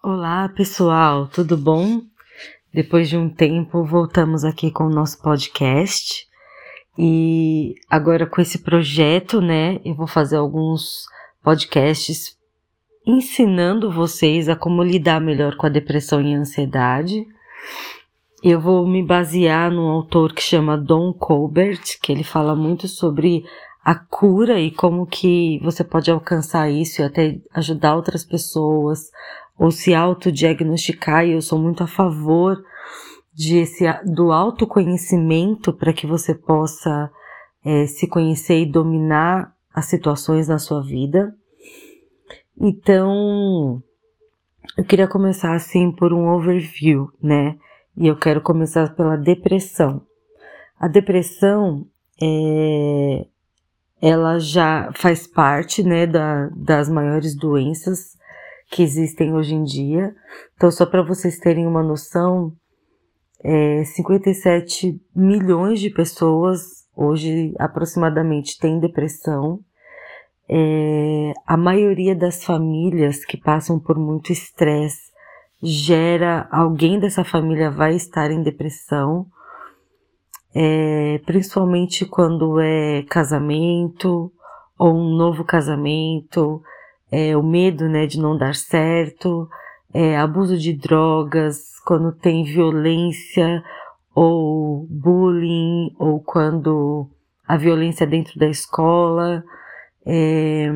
Olá, pessoal, tudo bom? Depois de um tempo, voltamos aqui com o nosso podcast. E agora com esse projeto, né, eu vou fazer alguns podcasts ensinando vocês a como lidar melhor com a depressão e a ansiedade. Eu vou me basear num autor que chama Don Colbert, que ele fala muito sobre a cura e como que você pode alcançar isso e até ajudar outras pessoas ou se autodiagnosticar, e eu sou muito a favor de esse, do autoconhecimento para que você possa é, se conhecer e dominar as situações na sua vida. Então, eu queria começar assim por um overview, né? E eu quero começar pela depressão. A depressão é, ela já faz parte, né, da, das maiores doenças que existem hoje em dia. Então, só para vocês terem uma noção, é, 57 milhões de pessoas hoje aproximadamente têm depressão. É, a maioria das famílias que passam por muito estresse gera alguém dessa família vai estar em depressão, é, principalmente quando é casamento ou um novo casamento, é, o medo né, de não dar certo, é, abuso de drogas, quando tem violência ou bullying, ou quando a violência dentro da escola, é,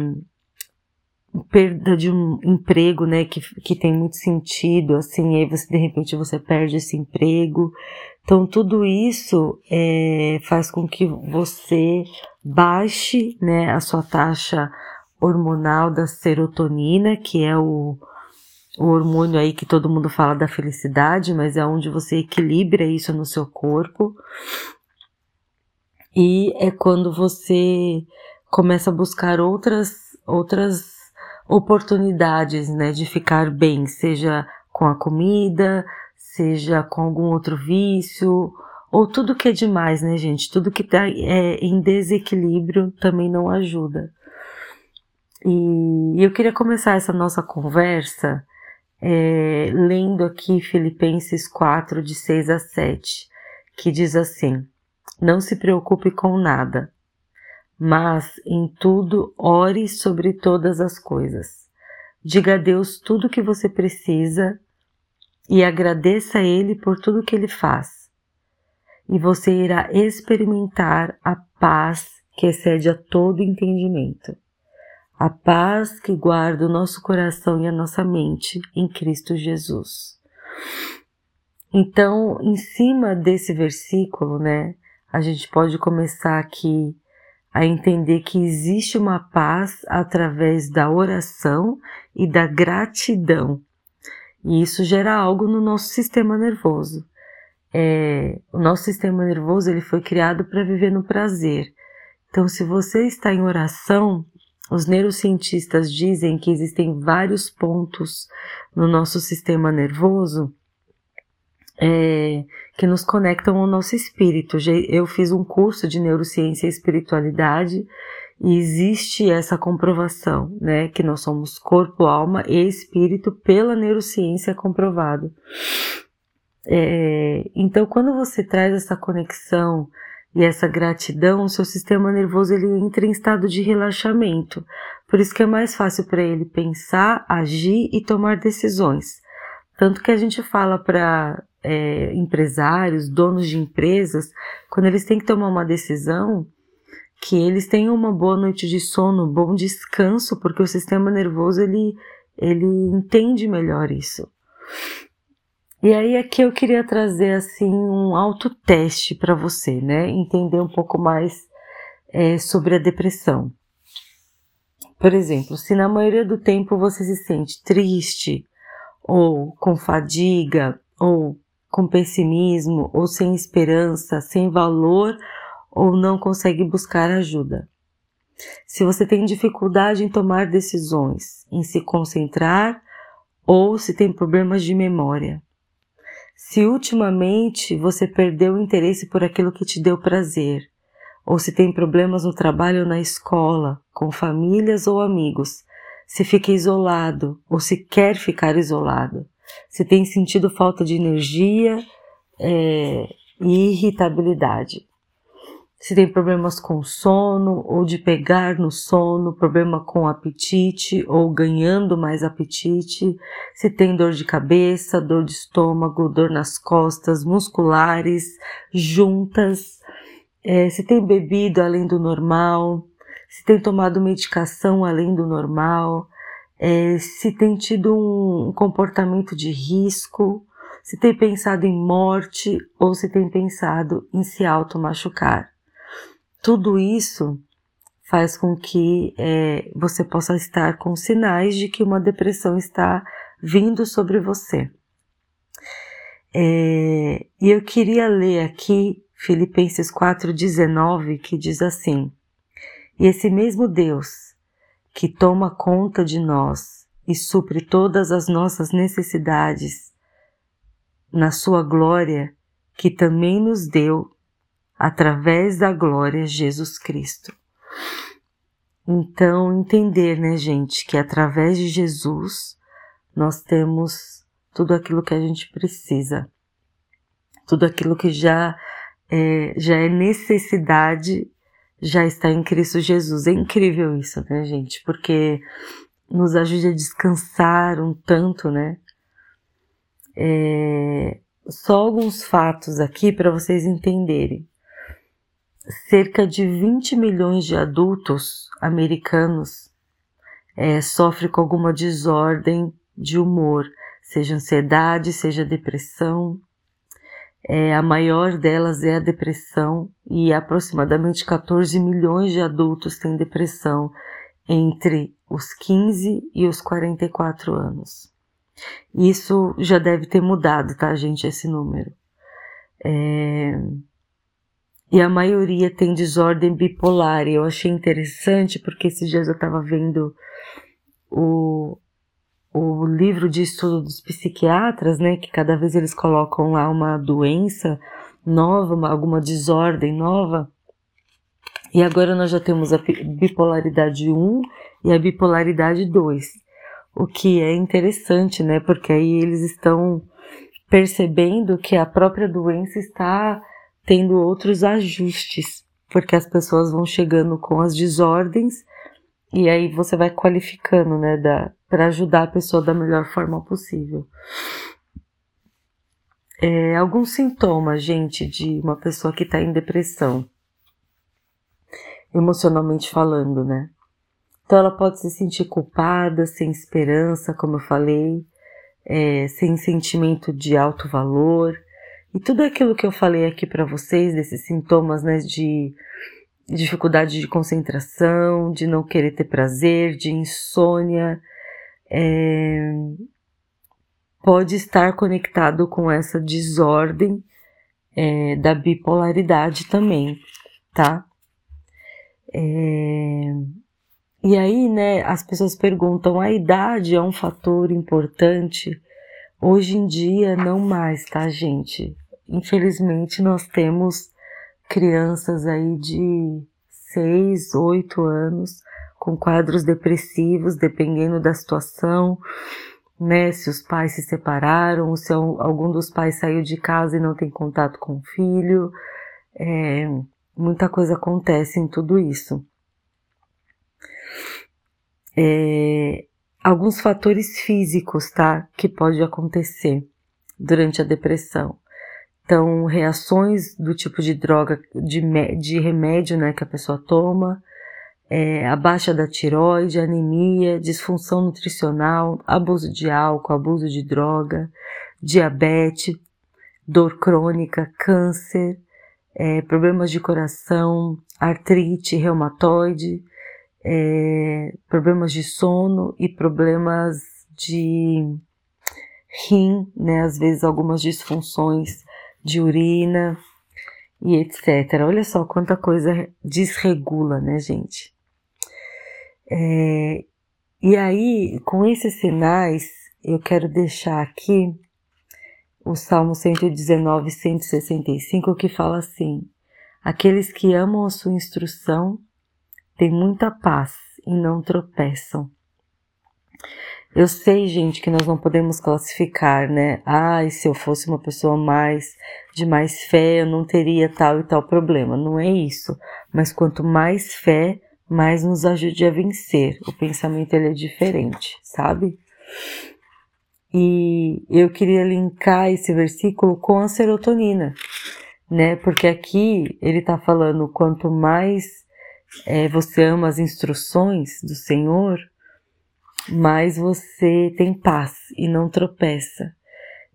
perda de um emprego, né, que, que tem muito sentido, assim, aí você, de repente, você perde esse emprego. Então, tudo isso é, faz com que você baixe, né, a sua taxa hormonal da serotonina, que é o, o hormônio aí que todo mundo fala da felicidade, mas é onde você equilibra isso no seu corpo. E é quando você começa a buscar outras outras oportunidades, né, de ficar bem, seja com a comida, seja com algum outro vício, ou tudo que é demais, né, gente? Tudo que tá é, em desequilíbrio também não ajuda. E eu queria começar essa nossa conversa é, lendo aqui Filipenses 4, de 6 a 7, que diz assim: Não se preocupe com nada, mas em tudo ore sobre todas as coisas. Diga a Deus tudo o que você precisa e agradeça a Ele por tudo que Ele faz. E você irá experimentar a paz que excede a todo entendimento a paz que guarda o nosso coração e a nossa mente em Cristo Jesus. Então, em cima desse versículo, né, a gente pode começar aqui a entender que existe uma paz através da oração e da gratidão. E isso gera algo no nosso sistema nervoso. É, o nosso sistema nervoso ele foi criado para viver no prazer. Então, se você está em oração, os neurocientistas dizem que existem vários pontos no nosso sistema nervoso é, que nos conectam ao nosso espírito. Eu fiz um curso de neurociência e espiritualidade e existe essa comprovação, né, que nós somos corpo, alma e espírito pela neurociência comprovado. É, então, quando você traz essa conexão e essa gratidão, o seu sistema nervoso ele entra em estado de relaxamento. Por isso que é mais fácil para ele pensar, agir e tomar decisões. Tanto que a gente fala para é, empresários, donos de empresas, quando eles têm que tomar uma decisão, que eles tenham uma boa noite de sono, um bom descanso, porque o sistema nervoso ele, ele entende melhor isso. E aí aqui eu queria trazer assim um autoteste para você, né? Entender um pouco mais é, sobre a depressão. Por exemplo, se na maioria do tempo você se sente triste, ou com fadiga, ou com pessimismo, ou sem esperança, sem valor, ou não consegue buscar ajuda. Se você tem dificuldade em tomar decisões, em se concentrar, ou se tem problemas de memória se ultimamente você perdeu o interesse por aquilo que te deu prazer, ou se tem problemas no trabalho ou na escola, com famílias ou amigos, se fica isolado ou se quer ficar isolado, se tem sentido falta de energia é, e irritabilidade se tem problemas com sono ou de pegar no sono, problema com apetite ou ganhando mais apetite, se tem dor de cabeça, dor de estômago, dor nas costas, musculares, juntas, é, se tem bebido além do normal, se tem tomado medicação além do normal, é, se tem tido um comportamento de risco, se tem pensado em morte ou se tem pensado em se auto-machucar. Tudo isso faz com que é, você possa estar com sinais de que uma depressão está vindo sobre você. É, e eu queria ler aqui Filipenses 4,19, que diz assim: E esse mesmo Deus que toma conta de nós e supre todas as nossas necessidades na Sua glória, que também nos deu através da glória Jesus Cristo. Então, entender, né, gente, que através de Jesus nós temos tudo aquilo que a gente precisa, tudo aquilo que já é, já é necessidade, já está em Cristo Jesus. É incrível isso, né, gente? Porque nos ajuda a descansar um tanto, né? É, só alguns fatos aqui para vocês entenderem cerca de 20 milhões de adultos americanos é, sofrem com alguma desordem de humor, seja ansiedade, seja depressão. É, a maior delas é a depressão e aproximadamente 14 milhões de adultos têm depressão entre os 15 e os 44 anos. Isso já deve ter mudado, tá, gente, esse número. É, e a maioria tem desordem bipolar. E eu achei interessante porque esses dias eu estava vendo o, o livro de estudo dos psiquiatras, né, que cada vez eles colocam lá uma doença nova, uma, alguma desordem nova. E agora nós já temos a bipolaridade 1 e a bipolaridade 2. O que é interessante, né? Porque aí eles estão percebendo que a própria doença está tendo outros ajustes, porque as pessoas vão chegando com as desordens e aí você vai qualificando, né, para ajudar a pessoa da melhor forma possível. É, alguns sintomas, gente, de uma pessoa que está em depressão, emocionalmente falando, né? Então ela pode se sentir culpada, sem esperança, como eu falei, é, sem sentimento de alto valor, e tudo aquilo que eu falei aqui para vocês, desses sintomas né, de dificuldade de concentração, de não querer ter prazer, de insônia, é, pode estar conectado com essa desordem é, da bipolaridade também, tá? É, e aí, né, as pessoas perguntam: a idade é um fator importante? Hoje em dia, não mais, tá, gente? Infelizmente nós temos crianças aí de 6, 8 anos com quadros depressivos, dependendo da situação, né? Se os pais se separaram, se algum dos pais saiu de casa e não tem contato com o filho, é, muita coisa acontece em tudo isso. É, alguns fatores físicos, tá? Que pode acontecer durante a depressão. Então, reações do tipo de droga, de, de remédio né, que a pessoa toma, é, a baixa da tiroide, anemia, disfunção nutricional, abuso de álcool, abuso de droga, diabetes, dor crônica, câncer, é, problemas de coração, artrite reumatoide, é, problemas de sono e problemas de rim, né, às vezes algumas disfunções de urina e etc. Olha só quanta coisa desregula, né, gente? É, e aí, com esses sinais, eu quero deixar aqui o Salmo 119, 165, que fala assim: Aqueles que amam a sua instrução têm muita paz e não tropeçam. Eu sei, gente, que nós não podemos classificar, né? Ah, se eu fosse uma pessoa mais de mais fé, eu não teria tal e tal problema. Não é isso. Mas quanto mais fé, mais nos ajude a vencer. O pensamento ele é diferente, sabe? E eu queria linkar esse versículo com a serotonina, né? Porque aqui ele está falando quanto mais é, você ama as instruções do Senhor, mais você tem paz e não tropeça.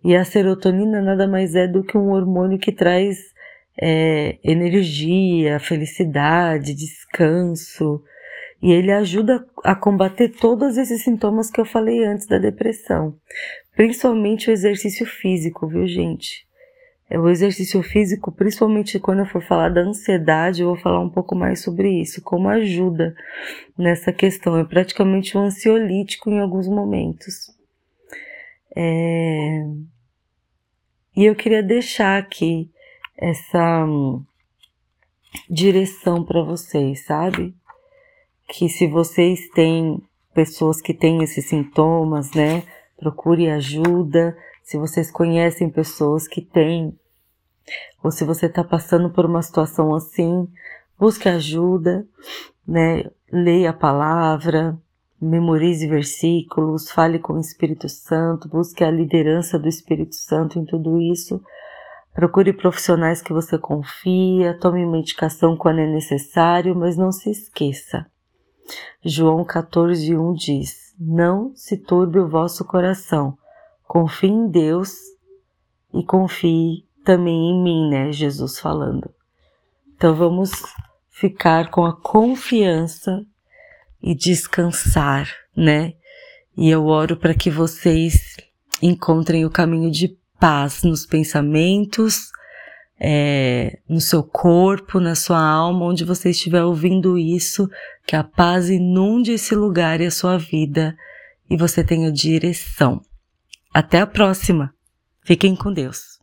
E a serotonina nada mais é do que um hormônio que traz é, energia, felicidade, descanso. E ele ajuda a combater todos esses sintomas que eu falei antes da depressão. Principalmente o exercício físico, viu, gente? É, o exercício físico, principalmente quando eu for falar da ansiedade, eu vou falar um pouco mais sobre isso, como ajuda nessa questão. É praticamente um ansiolítico em alguns momentos. É... E eu queria deixar aqui essa hum, direção para vocês, sabe? Que se vocês têm pessoas que têm esses sintomas, né? Procure ajuda se vocês conhecem pessoas que têm, ou se você está passando por uma situação assim, busque ajuda, né? Leia a palavra, memorize versículos, fale com o Espírito Santo, busque a liderança do Espírito Santo em tudo isso. Procure profissionais que você confia, tome medicação quando é necessário, mas não se esqueça. João 14:1 diz: Não se turbe o vosso coração. Confie em Deus e confie também em mim, né? Jesus falando. Então vamos ficar com a confiança e descansar, né? E eu oro para que vocês encontrem o caminho de paz nos pensamentos, é, no seu corpo, na sua alma, onde você estiver ouvindo isso, que a paz inunde esse lugar e a sua vida e você tenha direção. Até a próxima. Fiquem com Deus.